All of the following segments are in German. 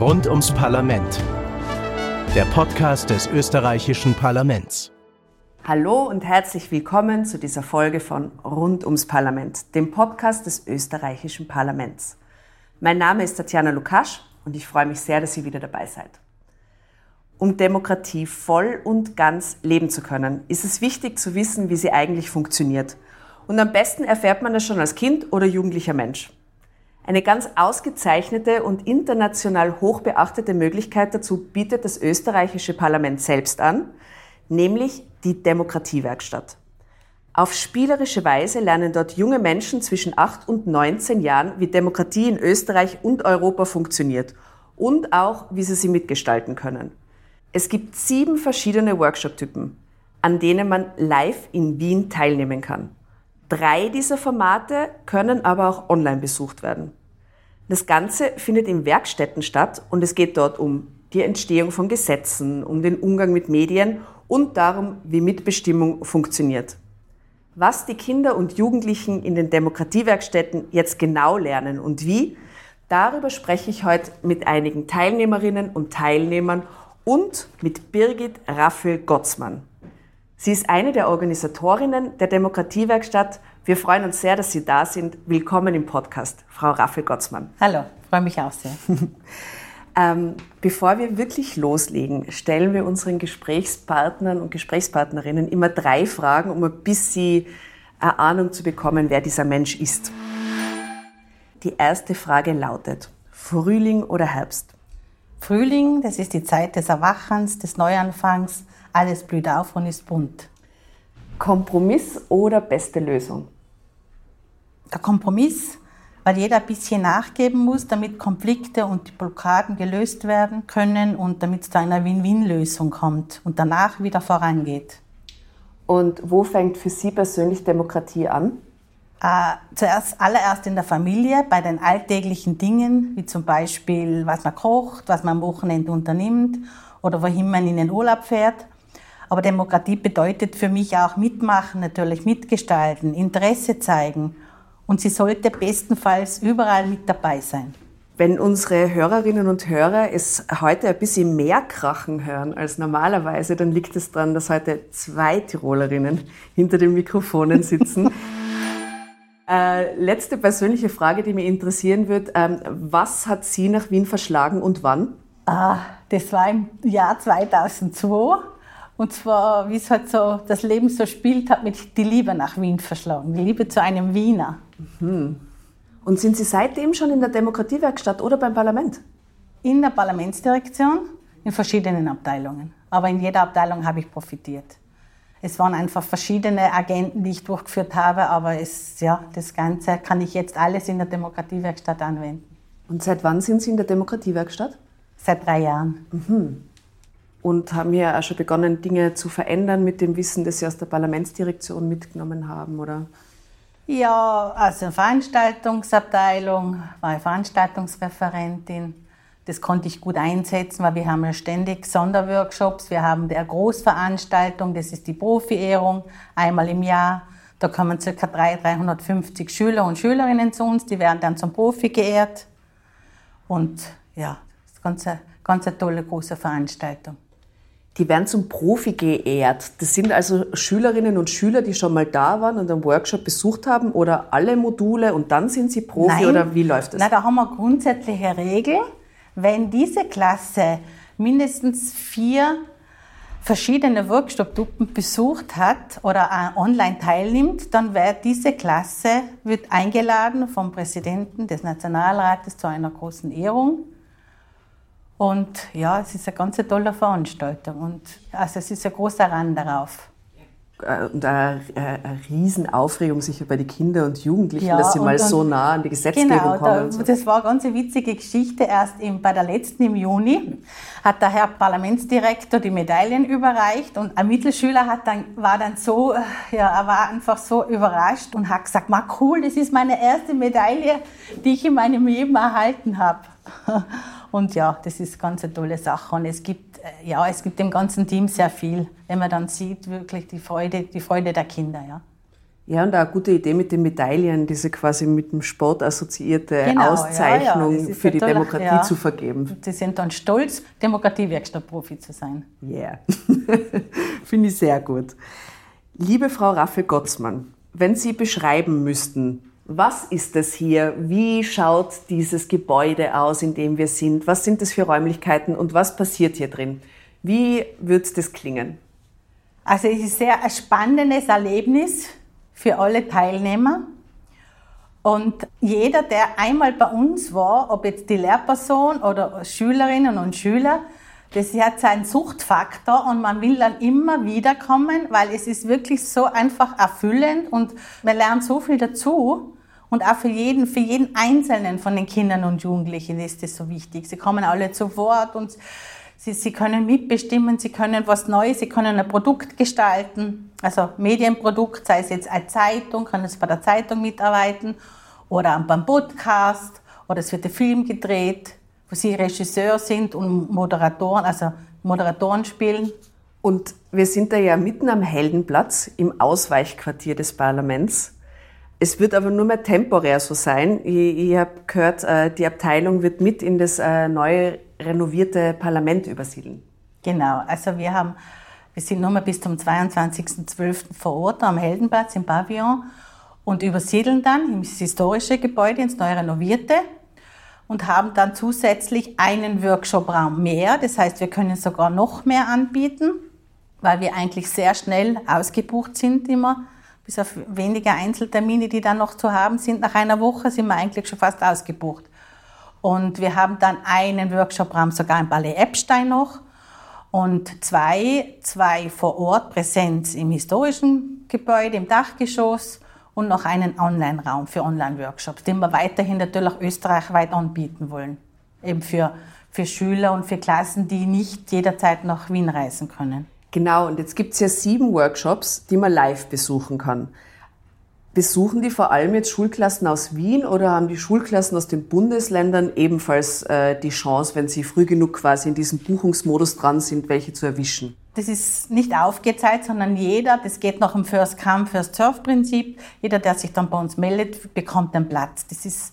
Rund ums Parlament. Der Podcast des österreichischen Parlaments. Hallo und herzlich willkommen zu dieser Folge von Rund ums Parlament, dem Podcast des österreichischen Parlaments. Mein Name ist Tatjana Lukasch und ich freue mich sehr, dass ihr wieder dabei seid. Um Demokratie voll und ganz leben zu können, ist es wichtig zu wissen, wie sie eigentlich funktioniert. Und am besten erfährt man das schon als Kind oder jugendlicher Mensch. Eine ganz ausgezeichnete und international hochbeachtete Möglichkeit dazu bietet das österreichische Parlament selbst an, nämlich die Demokratiewerkstatt. Auf spielerische Weise lernen dort junge Menschen zwischen 8 und 19 Jahren, wie Demokratie in Österreich und Europa funktioniert und auch, wie sie sie mitgestalten können. Es gibt sieben verschiedene Workshop-Typen, an denen man live in Wien teilnehmen kann. Drei dieser Formate können aber auch online besucht werden. Das Ganze findet in Werkstätten statt und es geht dort um die Entstehung von Gesetzen, um den Umgang mit Medien und darum, wie Mitbestimmung funktioniert. Was die Kinder und Jugendlichen in den Demokratiewerkstätten jetzt genau lernen und wie, darüber spreche ich heute mit einigen Teilnehmerinnen und Teilnehmern und mit Birgit Raffel-Gottsmann. Sie ist eine der Organisatorinnen der Demokratiewerkstatt wir freuen uns sehr, dass Sie da sind. Willkommen im Podcast, Frau Raffel-Gottsmann. Hallo, freue mich auch sehr. ähm, bevor wir wirklich loslegen, stellen wir unseren Gesprächspartnern und Gesprächspartnerinnen immer drei Fragen, um ein bisschen eine Ahnung zu bekommen, wer dieser Mensch ist. Die erste Frage lautet, Frühling oder Herbst? Frühling, das ist die Zeit des Erwachens, des Neuanfangs. Alles blüht auf und ist bunt. Kompromiss oder beste Lösung? Der Kompromiss, weil jeder ein bisschen nachgeben muss, damit Konflikte und die Blockaden gelöst werden können und damit es zu einer Win-Win-Lösung kommt und danach wieder vorangeht. Und wo fängt für Sie persönlich Demokratie an? Äh, zuerst allererst in der Familie, bei den alltäglichen Dingen, wie zum Beispiel, was man kocht, was man am Wochenende unternimmt oder wohin man in den Urlaub fährt. Aber Demokratie bedeutet für mich auch mitmachen, natürlich mitgestalten, Interesse zeigen und sie sollte bestenfalls überall mit dabei sein. Wenn unsere Hörerinnen und Hörer es heute ein bisschen mehr krachen hören als normalerweise, dann liegt es daran, dass heute zwei Tirolerinnen hinter den Mikrofonen sitzen. äh, letzte persönliche Frage, die mich interessieren wird. Ähm, was hat Sie nach Wien verschlagen und wann? Ah, das war im Jahr 2002. Und zwar, wie es halt so das Leben so spielt, hat mich die Liebe nach Wien verschlagen. Die Liebe zu einem Wiener. Mhm. Und sind Sie seitdem schon in der Demokratiewerkstatt oder beim Parlament? In der Parlamentsdirektion, in verschiedenen Abteilungen. Aber in jeder Abteilung habe ich profitiert. Es waren einfach verschiedene Agenten, die ich durchgeführt habe, aber es, ja, das Ganze kann ich jetzt alles in der Demokratiewerkstatt anwenden. Und seit wann sind Sie in der Demokratiewerkstatt? Seit drei Jahren. Mhm. Und haben hier auch schon begonnen, Dinge zu verändern mit dem Wissen, das Sie aus der Parlamentsdirektion mitgenommen haben, oder? Ja, also Veranstaltungsabteilung, war ich Veranstaltungsreferentin. Das konnte ich gut einsetzen, weil wir haben ja ständig Sonderworkshops. Wir haben der Großveranstaltung, das ist die Profi-Ehrung, einmal im Jahr. Da kommen ca. 350 Schüler und Schülerinnen zu uns, die werden dann zum Profi geehrt. Und ja, das ist ganz, ganz eine tolle große Veranstaltung. Die werden zum Profi geehrt. Das sind also Schülerinnen und Schüler, die schon mal da waren und einen Workshop besucht haben oder alle Module und dann sind sie Profi Nein. oder wie läuft das? Na, da haben wir grundsätzliche Regel. Wenn diese Klasse mindestens vier verschiedene Workshop-Gruppen besucht hat oder online teilnimmt, dann wird diese Klasse wird eingeladen vom Präsidenten des Nationalrates zu einer großen Ehrung und ja, es ist eine ganz tolle Veranstaltung und also es ist ein großer Rand darauf. Äh, und eine, eine Riesenaufregung sicher bei den Kindern und Jugendlichen, ja, dass sie mal so nah an die Gesetzgebung genau, kommen. Genau, das war eine ganz witzige Geschichte. Erst im, bei der letzten im Juni hat der Herr Parlamentsdirektor die Medaillen überreicht und ein Mittelschüler hat dann, war dann so, ja, er war einfach so überrascht und hat gesagt, ma cool, das ist meine erste Medaille, die ich in meinem Leben erhalten habe. Und ja, das ist ganz eine tolle Sache. Und es gibt, äh, ja, es gibt dem ganzen Team sehr viel, wenn man dann sieht, wirklich die Freude, die Freude der Kinder. Ja. Ja, und auch eine gute Idee mit den Medaillen, diese quasi mit dem Sport assoziierte genau, Auszeichnung ja, ja. für die Demokratie ja. zu vergeben. Sie sind dann stolz, Demokratiewerkstattprofi zu sein. Ja, yeah. finde ich sehr gut. Liebe Frau Raffel-Gottsmann, wenn Sie beschreiben müssten, was ist das hier? Wie schaut dieses Gebäude aus, in dem wir sind? Was sind das für Räumlichkeiten und was passiert hier drin? Wie wird das klingen? Also es ist sehr ein spannendes Erlebnis für alle Teilnehmer. Und jeder, der einmal bei uns war, ob jetzt die Lehrperson oder Schülerinnen und Schüler, das hat seinen Suchtfaktor und man will dann immer wieder kommen, weil es ist wirklich so einfach erfüllend und man lernt so viel dazu. Und auch für jeden, für jeden Einzelnen von den Kindern und Jugendlichen ist das so wichtig. Sie kommen alle zu Wort und Sie, Sie können mitbestimmen, Sie können was Neues, Sie können ein Produkt gestalten, also Medienprodukt, sei es jetzt eine Zeitung, können Sie bei der Zeitung mitarbeiten oder beim Podcast oder es wird ein Film gedreht, wo Sie Regisseur sind und Moderatoren, also Moderatoren spielen. Und wir sind da ja mitten am Heldenplatz im Ausweichquartier des Parlaments. Es wird aber nur mehr temporär so sein. Ich, ich habe gehört, äh, die Abteilung wird mit in das äh, neue renovierte Parlament übersiedeln. Genau, also wir haben, wir sind nochmal bis zum 22.12. vor Ort am Heldenplatz im Pavillon und übersiedeln dann ins historische Gebäude, ins neu renovierte und haben dann zusätzlich einen Workshopraum mehr. Das heißt, wir können sogar noch mehr anbieten, weil wir eigentlich sehr schnell ausgebucht sind immer. Bis auf wenige Einzeltermine, die dann noch zu haben sind. Nach einer Woche sind wir eigentlich schon fast ausgebucht. Und wir haben dann einen Workshopraum sogar im Ballet Epstein noch und zwei, zwei vor Ort Präsenz im historischen Gebäude, im Dachgeschoss und noch einen Online-Raum für Online-Workshops, den wir weiterhin natürlich österreichweit anbieten wollen. Eben für, für Schüler und für Klassen, die nicht jederzeit nach Wien reisen können. Genau, und jetzt gibt es ja sieben Workshops, die man live besuchen kann. Besuchen die vor allem jetzt Schulklassen aus Wien oder haben die Schulklassen aus den Bundesländern ebenfalls äh, die Chance, wenn sie früh genug quasi in diesem Buchungsmodus dran sind, welche zu erwischen? Das ist nicht aufgezeigt, sondern jeder, das geht nach dem First Come, First Surf Prinzip. Jeder, der sich dann bei uns meldet, bekommt einen Platz. Das ist,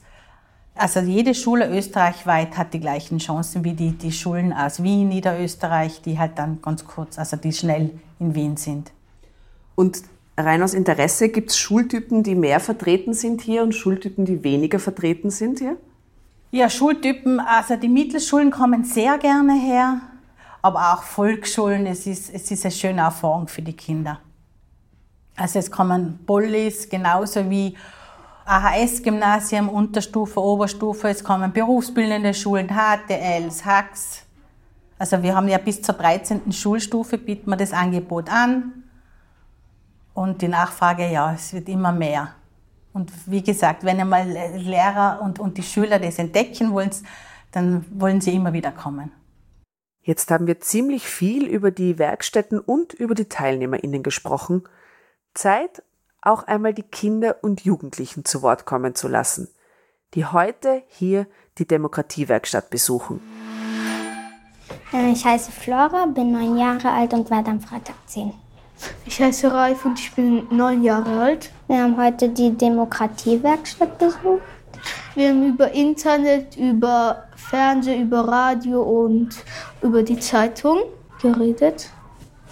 also jede Schule österreichweit hat die gleichen Chancen wie die, die Schulen aus Wien, Niederösterreich, die halt dann ganz kurz, also die schnell in Wien sind. Und rein aus Interesse, gibt es Schultypen, die mehr vertreten sind hier und Schultypen, die weniger vertreten sind hier? Ja, Schultypen, also die Mittelschulen kommen sehr gerne her, aber auch Volksschulen, es ist, es ist eine schöne Erfahrung für die Kinder. Also es kommen Bollis genauso wie AHS-Gymnasium, Unterstufe, Oberstufe, es kommen berufsbildende Schulen, HTLs, HACs. Also wir haben ja bis zur 13. Schulstufe bieten wir das Angebot an. Und die Nachfrage, ja, es wird immer mehr. Und wie gesagt, wenn einmal Lehrer und, und die Schüler das entdecken wollen, dann wollen sie immer wieder kommen. Jetzt haben wir ziemlich viel über die Werkstätten und über die TeilnehmerInnen gesprochen. Zeit, auch einmal die Kinder und Jugendlichen zu Wort kommen zu lassen, die heute hier die Demokratiewerkstatt besuchen. Äh, ich heiße Flora, bin neun Jahre alt und werde am Freitag zehn. Ich heiße Ralf und ich bin neun Jahre alt. Wir haben heute die Demokratiewerkstatt besucht. Wir haben über Internet, über Fernsehen, über Radio und über die Zeitung geredet.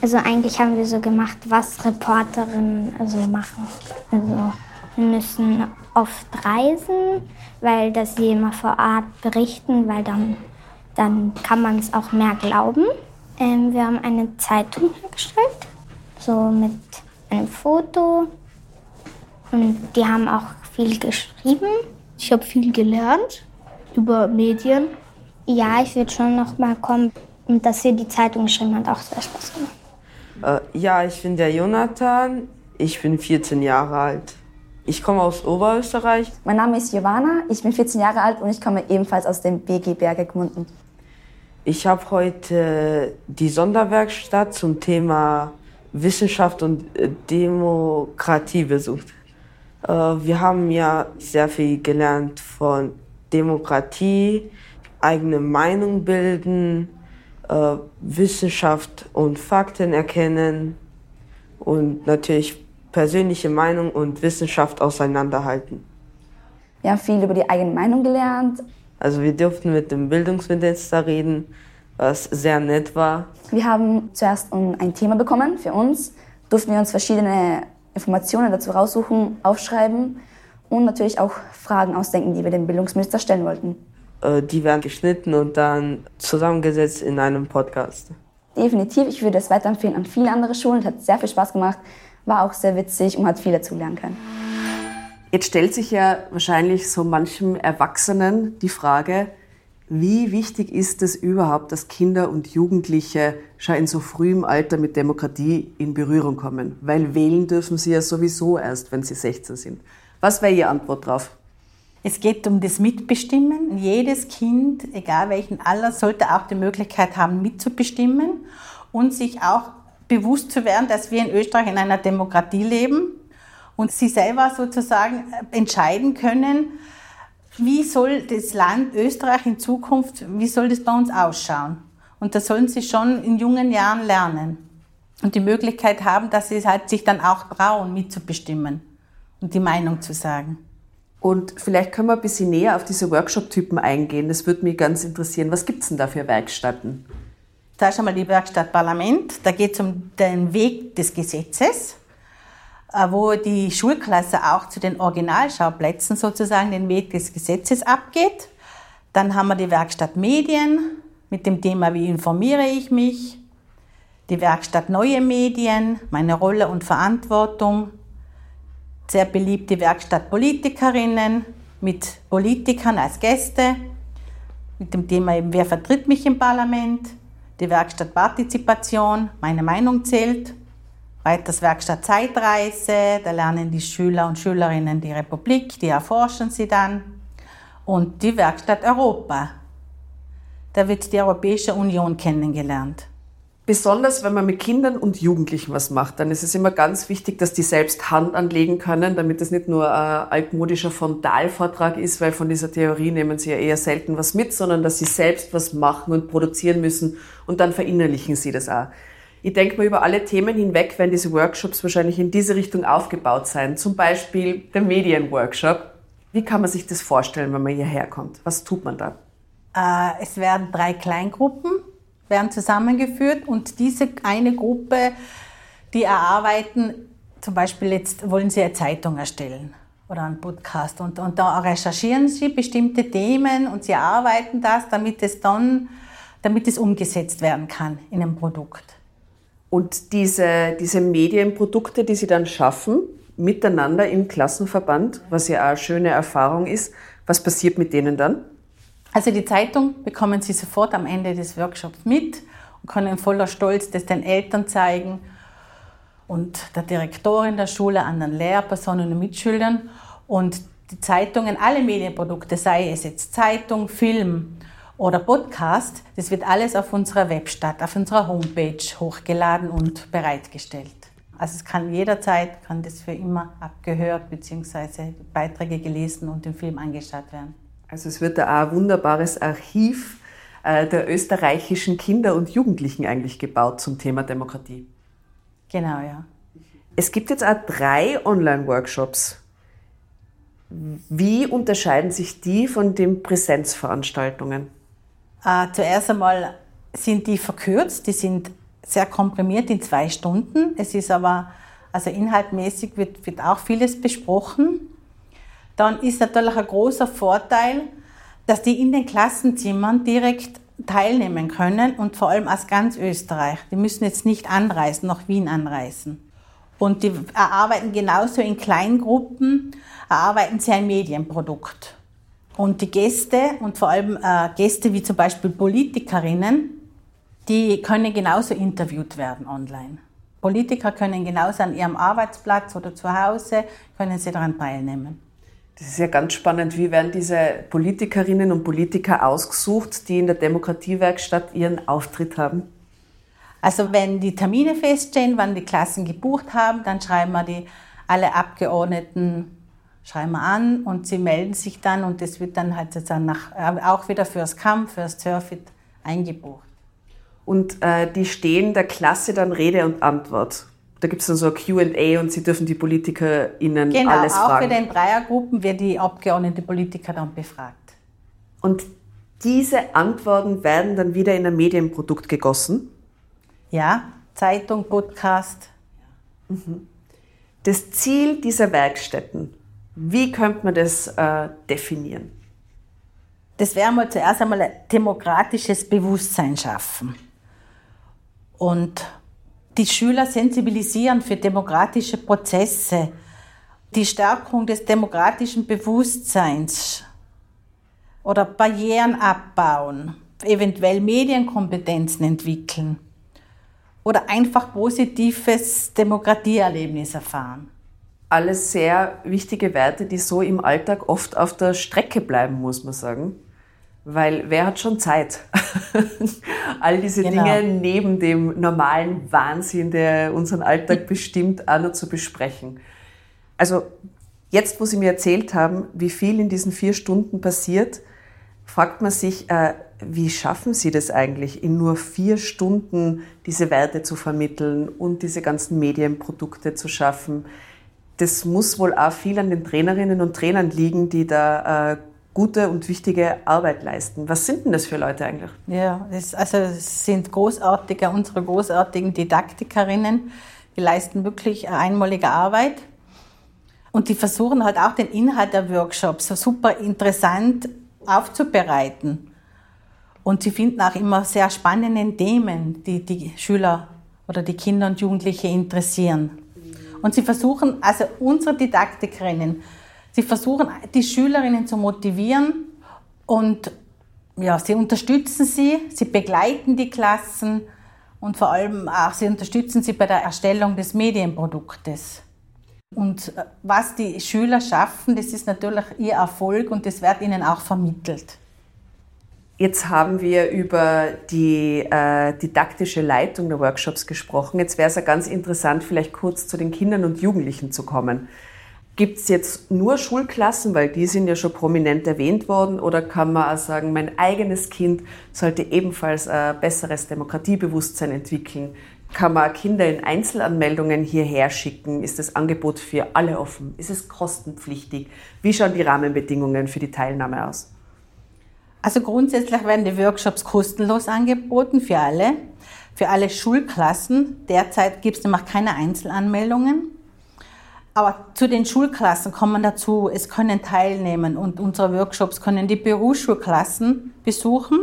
Also eigentlich haben wir so gemacht, was Reporterinnen also machen. Also wir müssen oft reisen, weil das sie immer vor Ort berichten, weil dann, dann kann man es auch mehr glauben. Ähm, wir haben eine Zeitung hergestellt so mit einem Foto. Und die haben auch viel geschrieben. Ich habe viel gelernt über Medien. Ja, ich würde schon noch mal kommen. Und dass hier die Zeitung geschrieben hat, auch sehr Spaß gemacht. Äh, ja, ich bin der Jonathan. Ich bin 14 Jahre alt. Ich komme aus Oberösterreich. Mein Name ist Giovanna, ich bin 14 Jahre alt und ich komme ebenfalls aus dem BG Berge Gmunden. Ich habe heute die Sonderwerkstatt zum Thema Wissenschaft und äh, Demokratie besucht. Äh, wir haben ja sehr viel gelernt von Demokratie, eigene Meinung bilden, äh, Wissenschaft und Fakten erkennen und natürlich persönliche Meinung und Wissenschaft auseinanderhalten. Wir haben viel über die eigene Meinung gelernt. Also wir durften mit dem Bildungsminister reden, was sehr nett war. Wir haben zuerst ein Thema bekommen für uns, durften wir uns verschiedene Informationen dazu raussuchen, aufschreiben und natürlich auch Fragen ausdenken, die wir dem Bildungsminister stellen wollten. Äh, die werden geschnitten und dann zusammengesetzt in einem Podcast. Definitiv, ich würde es weiterempfehlen an viele andere Schulen. Es hat sehr viel Spaß gemacht, war auch sehr witzig und hat viel dazu lernen können. Jetzt stellt sich ja wahrscheinlich so manchem Erwachsenen die Frage, wie wichtig ist es überhaupt, dass Kinder und Jugendliche schon in so frühem Alter mit Demokratie in Berührung kommen? Weil wählen dürfen sie ja sowieso erst, wenn sie 16 sind. Was wäre Ihre Antwort darauf? Es geht um das Mitbestimmen. Jedes Kind, egal welchen Alter, sollte auch die Möglichkeit haben, mitzubestimmen und sich auch bewusst zu werden, dass wir in Österreich in einer Demokratie leben und sie selber sozusagen entscheiden können, wie soll das Land Österreich in Zukunft, wie soll das bei uns ausschauen? Und das sollen sie schon in jungen Jahren lernen und die Möglichkeit haben, dass sie halt sich dann auch trauen, mitzubestimmen und die Meinung zu sagen. Und vielleicht können wir ein bisschen näher auf diese Workshop-Typen eingehen. Das würde mich ganz interessieren. Was gibt es denn da für Werkstätten? Da ist einmal die Werkstatt Parlament. Da geht es um den Weg des Gesetzes. Äh, wo die Schulklasse auch zu den Originalschauplätzen sozusagen den Weg des Gesetzes abgeht. Dann haben wir die Werkstatt Medien mit dem Thema Wie informiere ich mich? Die Werkstatt Neue Medien, meine Rolle und Verantwortung. Sehr beliebt die Werkstatt Politikerinnen mit Politikern als Gäste, mit dem Thema eben Wer vertritt mich im Parlament? Die Werkstatt Partizipation, meine Meinung zählt. Weiters Werkstatt Zeitreise, da lernen die Schüler und Schülerinnen die Republik, die erforschen sie dann. Und die Werkstatt Europa, da wird die Europäische Union kennengelernt. Besonders wenn man mit Kindern und Jugendlichen was macht, dann ist es immer ganz wichtig, dass die selbst Hand anlegen können, damit es nicht nur ein altmodischer Frontalvortrag ist, weil von dieser Theorie nehmen sie ja eher selten was mit, sondern dass sie selbst was machen und produzieren müssen und dann verinnerlichen sie das auch. Ich denke mal, über alle Themen hinweg werden diese Workshops wahrscheinlich in diese Richtung aufgebaut sein. Zum Beispiel der Medienworkshop. Wie kann man sich das vorstellen, wenn man hierher kommt? Was tut man da? Äh, es werden drei Kleingruppen werden zusammengeführt und diese eine Gruppe, die erarbeiten, zum Beispiel jetzt wollen sie eine Zeitung erstellen oder einen Podcast und, und da recherchieren sie bestimmte Themen und sie erarbeiten das, damit es dann, damit es umgesetzt werden kann in einem Produkt. Und diese, diese Medienprodukte, die Sie dann schaffen, miteinander im Klassenverband, was ja auch eine schöne Erfahrung ist, was passiert mit denen dann? Also die Zeitung bekommen Sie sofort am Ende des Workshops mit und können voller Stolz das den Eltern zeigen und der Direktorin der Schule, anderen Lehrpersonen und Mitschülern. Und die Zeitungen, alle Medienprodukte, sei es jetzt Zeitung, Film, oder Podcast, das wird alles auf unserer Webstadt, auf unserer Homepage hochgeladen und bereitgestellt. Also es kann jederzeit, kann das für immer abgehört bzw. Beiträge gelesen und im Film angeschaut werden. Also es wird da auch ein wunderbares Archiv äh, der österreichischen Kinder und Jugendlichen eigentlich gebaut zum Thema Demokratie. Genau, ja. Es gibt jetzt auch drei Online-Workshops. Wie unterscheiden sich die von den Präsenzveranstaltungen? Äh, zuerst einmal sind die verkürzt, die sind sehr komprimiert in zwei Stunden. Es ist aber, also inhaltmäßig wird, wird auch vieles besprochen. Dann ist natürlich ein großer Vorteil, dass die in den Klassenzimmern direkt teilnehmen können und vor allem aus ganz Österreich. Die müssen jetzt nicht anreisen, nach Wien anreisen. Und die erarbeiten genauso in Kleingruppen, erarbeiten sie ein Medienprodukt. Und die Gäste und vor allem äh, Gäste wie zum Beispiel Politikerinnen, die können genauso interviewt werden online. Politiker können genauso an ihrem Arbeitsplatz oder zu Hause, können sie daran teilnehmen. Das ist ja ganz spannend. Wie werden diese Politikerinnen und Politiker ausgesucht, die in der Demokratiewerkstatt ihren Auftritt haben? Also wenn die Termine feststehen, wann die Klassen gebucht haben, dann schreiben wir die alle Abgeordneten schreiben wir an und sie melden sich dann und das wird dann halt sozusagen nach, äh, auch wieder fürs Camp, fürs Surfit eingebucht. Und äh, die stehen der Klasse dann Rede und Antwort. Da gibt es dann so ein QA und Sie dürfen die PolitikerInnen genau, alles auch fragen. für den Dreiergruppen wird die Abgeordnete Politiker dann befragt. Und diese Antworten werden dann wieder in ein Medienprodukt gegossen. Ja, Zeitung, Podcast. Das Ziel dieser Werkstätten, wie könnte man das äh, definieren? Das wäre mal zuerst einmal ein demokratisches Bewusstsein schaffen. Und die Schüler sensibilisieren für demokratische Prozesse, die Stärkung des demokratischen Bewusstseins oder Barrieren abbauen, eventuell Medienkompetenzen entwickeln oder einfach positives Demokratieerlebnis erfahren. Alles sehr wichtige Werte, die so im Alltag oft auf der Strecke bleiben, muss man sagen. Weil wer hat schon Zeit, all diese Genau. Dinge neben dem normalen Wahnsinn, der unseren Alltag bestimmt, auch noch zu besprechen. Also jetzt, wo Sie mir erzählt haben, wie viel in diesen vier Stunden passiert, fragt man sich, äh, wie schaffen Sie das eigentlich, in nur vier Stunden diese Werte zu vermitteln und diese ganzen Medienprodukte zu schaffen? Das muss wohl auch viel an den Trainerinnen und Trainern liegen, die da äh, gute und wichtige Arbeit leisten. Was sind denn das für Leute eigentlich? Ja, es, also es sind großartige, unsere großartigen Didaktikerinnen, die leisten wirklich einmalige Arbeit. Und die versuchen halt auch den Inhalt der Workshops so super interessant aufzubereiten. Und sie finden auch immer sehr spannende Themen, die die Schüler oder die Kinder und Jugendliche interessieren. Und sie versuchen, also unsere Didaktikerinnen, sie versuchen, die Schülerinnen zu motivieren und ja, sie unterstützen sie, sie begleiten die Klassen und vor allem auch sie unterstützen sie bei der Erstellung des Medienproduktes. Und äh, was die Schüler schaffen, das ist natürlich ihr Erfolg und das wird ihnen auch vermittelt. Jetzt haben wir über die äh, didaktische Leitung der Workshops gesprochen. Jetzt wäre es ja ganz interessant, vielleicht kurz zu den Kindern und Jugendlichen zu kommen. Gibt es jetzt nur Schulklassen, weil die sind ja schon prominent erwähnt worden, oder kann man auch sagen, mein eigenes Kind sollte ebenfalls ein besseres Demokratiebewusstsein entwickeln? Kann man Kinder in Einzelanmeldungen hierher schicken? Ist das Angebot für alle offen? Ist es kostenpflichtig? Wie schauen die Rahmenbedingungen für die Teilnahme aus? Also grundsätzlich werden die Workshops kostenlos angeboten für alle, für alle Schulklassen. Derzeit gibt es nämlich keine Einzelanmeldungen. Aber zu den Schulklassen kommen dazu, es können teilnehmen und unsere Workshops können die Berufsschulklassen besuchen.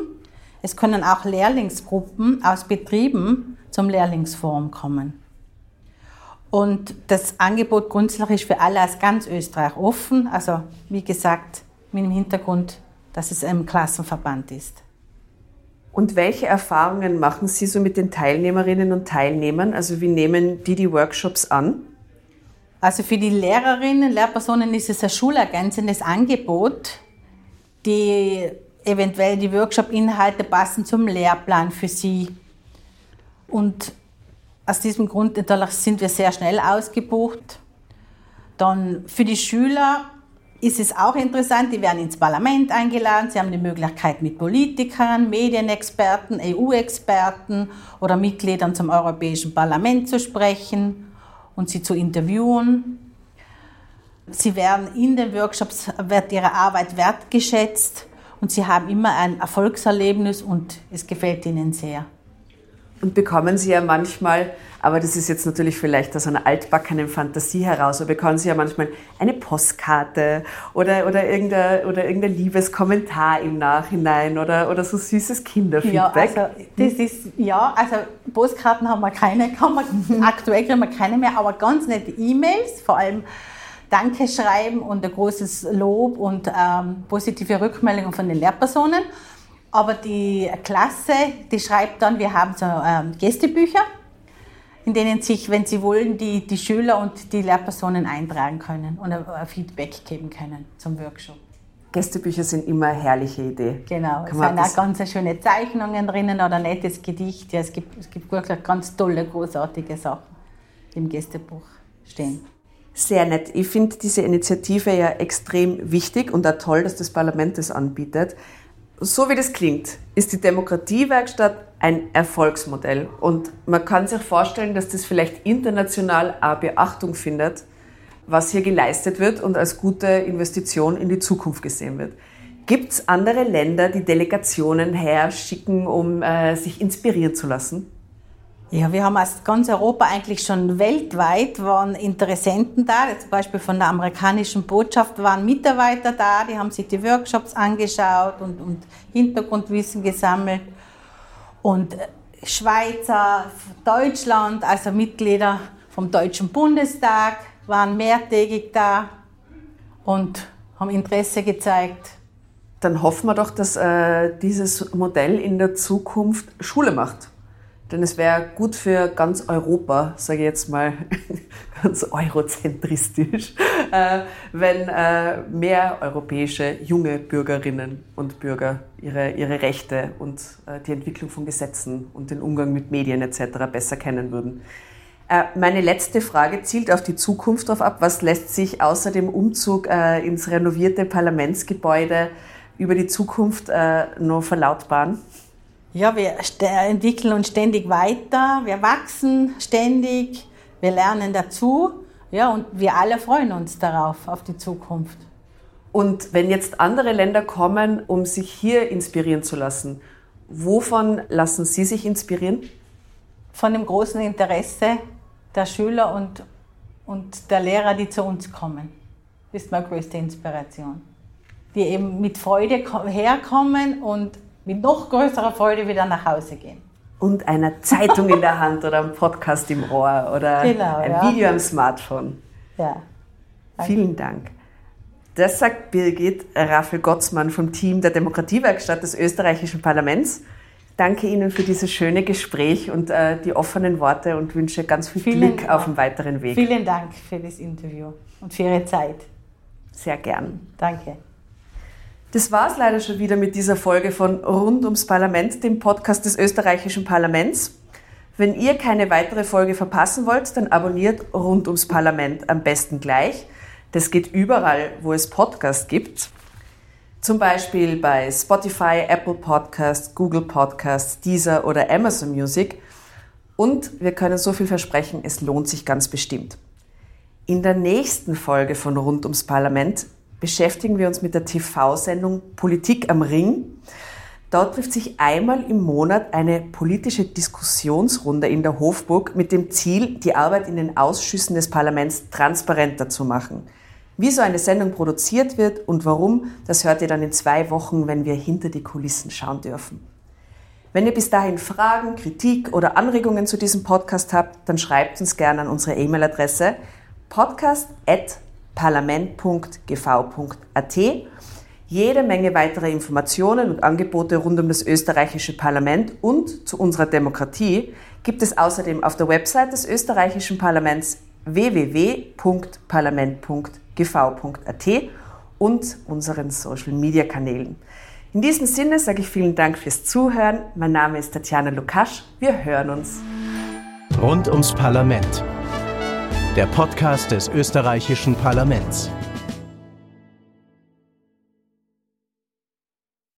Es können auch Lehrlingsgruppen aus Betrieben zum Lehrlingsforum kommen. Und das Angebot grundsätzlich ist für alle aus ganz Österreich offen. Also wie gesagt, mit dem Hintergrund, dass es ein Klassenverband ist. Und welche Erfahrungen machen Sie so mit den Teilnehmerinnen und Teilnehmern? Also wie nehmen die die Workshops an? Also für die Lehrerinnen, Lehrpersonen ist es ein schulergänzendes Angebot, die eventuell die Workshop-Inhalte passen zum Lehrplan für sie. Und aus diesem Grund sind wir sehr schnell ausgebucht. Dann für die Schüler ist es auch interessant, die werden ins Parlament eingeladen, sie haben die Möglichkeit mit Politikern, Medienexperten, EU-Experten oder Mitgliedern zum Europäischen Parlament zu sprechen und sie zu interviewen. Sie werden in den Workshops, wird ihre Arbeit wertgeschätzt und sie haben immer ein Erfolgserlebnis und es gefällt ihnen sehr. Und bekommen Sie ja manchmal, aber das ist jetzt natürlich vielleicht aus einer altbackenen Fantasie heraus, aber bekommen Sie ja manchmal eine Postkarte oder, oder, irgendein, oder irgendein liebes Kommentar im Nachhinein oder, oder so süßes Kinderfeedback. Ja, also das ist, ja, also Postkarten haben wir keine, kann man, aktuell kriegen wir keine mehr, aber ganz nette E-Mails, vor allem Danke schreiben und ein großes Lob und ähm, positive Rückmeldungen von den Lehrpersonen. Aber die Klasse, die schreibt dann, wir haben so ähm, Gästebücher, in denen sich, wenn sie wollen, die, die Schüler und die Lehrpersonen eintragen können und ein, ein Feedback geben können zum Workshop. Gästebücher sind immer eine herrliche Idee. Genau, es sind auch ganz schöne Zeichnungen drinnen oder ein nettes Gedicht. Ja, es, gibt, es gibt wirklich ganz tolle, großartige Sachen, die im Gästebuch stehen. Sehr nett. Ich finde diese Initiative ja extrem wichtig und auch toll, dass das Parlament das anbietet. So wie das klingt, ist die Demokratiewerkstatt ein Erfolgsmodell. Und man kann sich vorstellen, dass das vielleicht international auch Beachtung findet, was hier geleistet wird und als gute Investition in die Zukunft gesehen wird. Gibt es andere Länder, die Delegationen herschicken, um äh, sich inspirieren zu lassen? Ja, wir haben aus ganz Europa eigentlich schon weltweit waren Interessenten da. Zum Beispiel von der amerikanischen Botschaft waren Mitarbeiter da, die haben sich die Workshops angeschaut und, und Hintergrundwissen gesammelt. Und äh, Schweizer, Deutschland, also Mitglieder vom Deutschen Bundestag waren mehrtägig da und haben Interesse gezeigt. Dann hoffen wir doch, dass äh, dieses Modell in der Zukunft Schule macht. Denn es wäre gut für ganz Europa, sage ich jetzt mal ganz eurozentristisch, äh, wenn äh, mehr europäische junge Bürgerinnen und Bürger ihre, ihre Rechte und äh, die Entwicklung von Gesetzen und den Umgang mit Medien etc. besser kennen würden. Äh, meine letzte Frage zielt auf die Zukunft darauf ab. Was lässt sich außer dem Umzug äh, ins renovierte Parlamentsgebäude über die Zukunft äh, noch verlautbaren? Ja, wir entwickeln uns ständig weiter, wir wachsen ständig, wir lernen dazu. Ja, und wir alle freuen uns darauf, auf die Zukunft. Und wenn jetzt andere Länder kommen, um sich hier inspirieren zu lassen, wovon lassen Sie sich inspirieren? Von dem großen Interesse der Schüler und, und der Lehrer, die zu uns kommen. Das ist meine größte Inspiration. Die eben mit Freude herkommen und mit noch größerer Freude wieder nach Hause gehen. Und einer Zeitung in der Hand oder ein Podcast im Ohr oder genau, ein ja. Video am Smartphone. Ja. Danke. Vielen Dank. Das sagt Birgit Raffel Gottsmann vom Team der Demokratiewerkstatt des österreichischen Parlaments. Danke Ihnen für dieses schöne Gespräch und äh, die offenen Worte und wünsche ganz viel Vielen Glück Dank. auf dem weiteren Weg. Vielen Dank für das Interview und für Ihre Zeit. Sehr gern. Danke. Das war es leider schon wieder mit dieser Folge von Rund ums Parlament, dem Podcast des österreichischen Parlaments. Wenn ihr keine weitere Folge verpassen wollt, dann abonniert Rund ums Parlament am besten gleich. Das geht überall, wo es Podcasts gibt. Zum Beispiel bei Spotify, Apple Podcasts, Google Podcasts, Deezer oder Amazon Music. Und wir können so viel versprechen, es lohnt sich ganz bestimmt. In der nächsten Folge von Rund ums Parlament beschäftigen wir uns mit der TV-Sendung Politik am Ring. Dort trifft sich einmal im Monat eine politische Diskussionsrunde in der Hofburg mit dem Ziel, die Arbeit in den Ausschüssen des Parlaments transparenter zu machen. Wie so eine Sendung produziert wird und warum, das hört ihr dann in zwei Wochen, wenn wir hinter die Kulissen schauen dürfen. Wenn ihr bis dahin Fragen, Kritik oder Anregungen zu diesem Podcast habt, dann schreibt uns gerne an unsere E-Mail-Adresse podcast@ parlament.gv.at. Jede Menge weitere Informationen und Angebote rund um das österreichische Parlament und zu unserer Demokratie gibt es außerdem auf der Website des österreichischen Parlaments www.parlament.gv.at und unseren Social-Media-Kanälen. In diesem Sinne sage ich vielen Dank fürs Zuhören. Mein Name ist Tatjana Lukasch. Wir hören uns. Rund ums Parlament der Podcast des österreichischen Parlaments.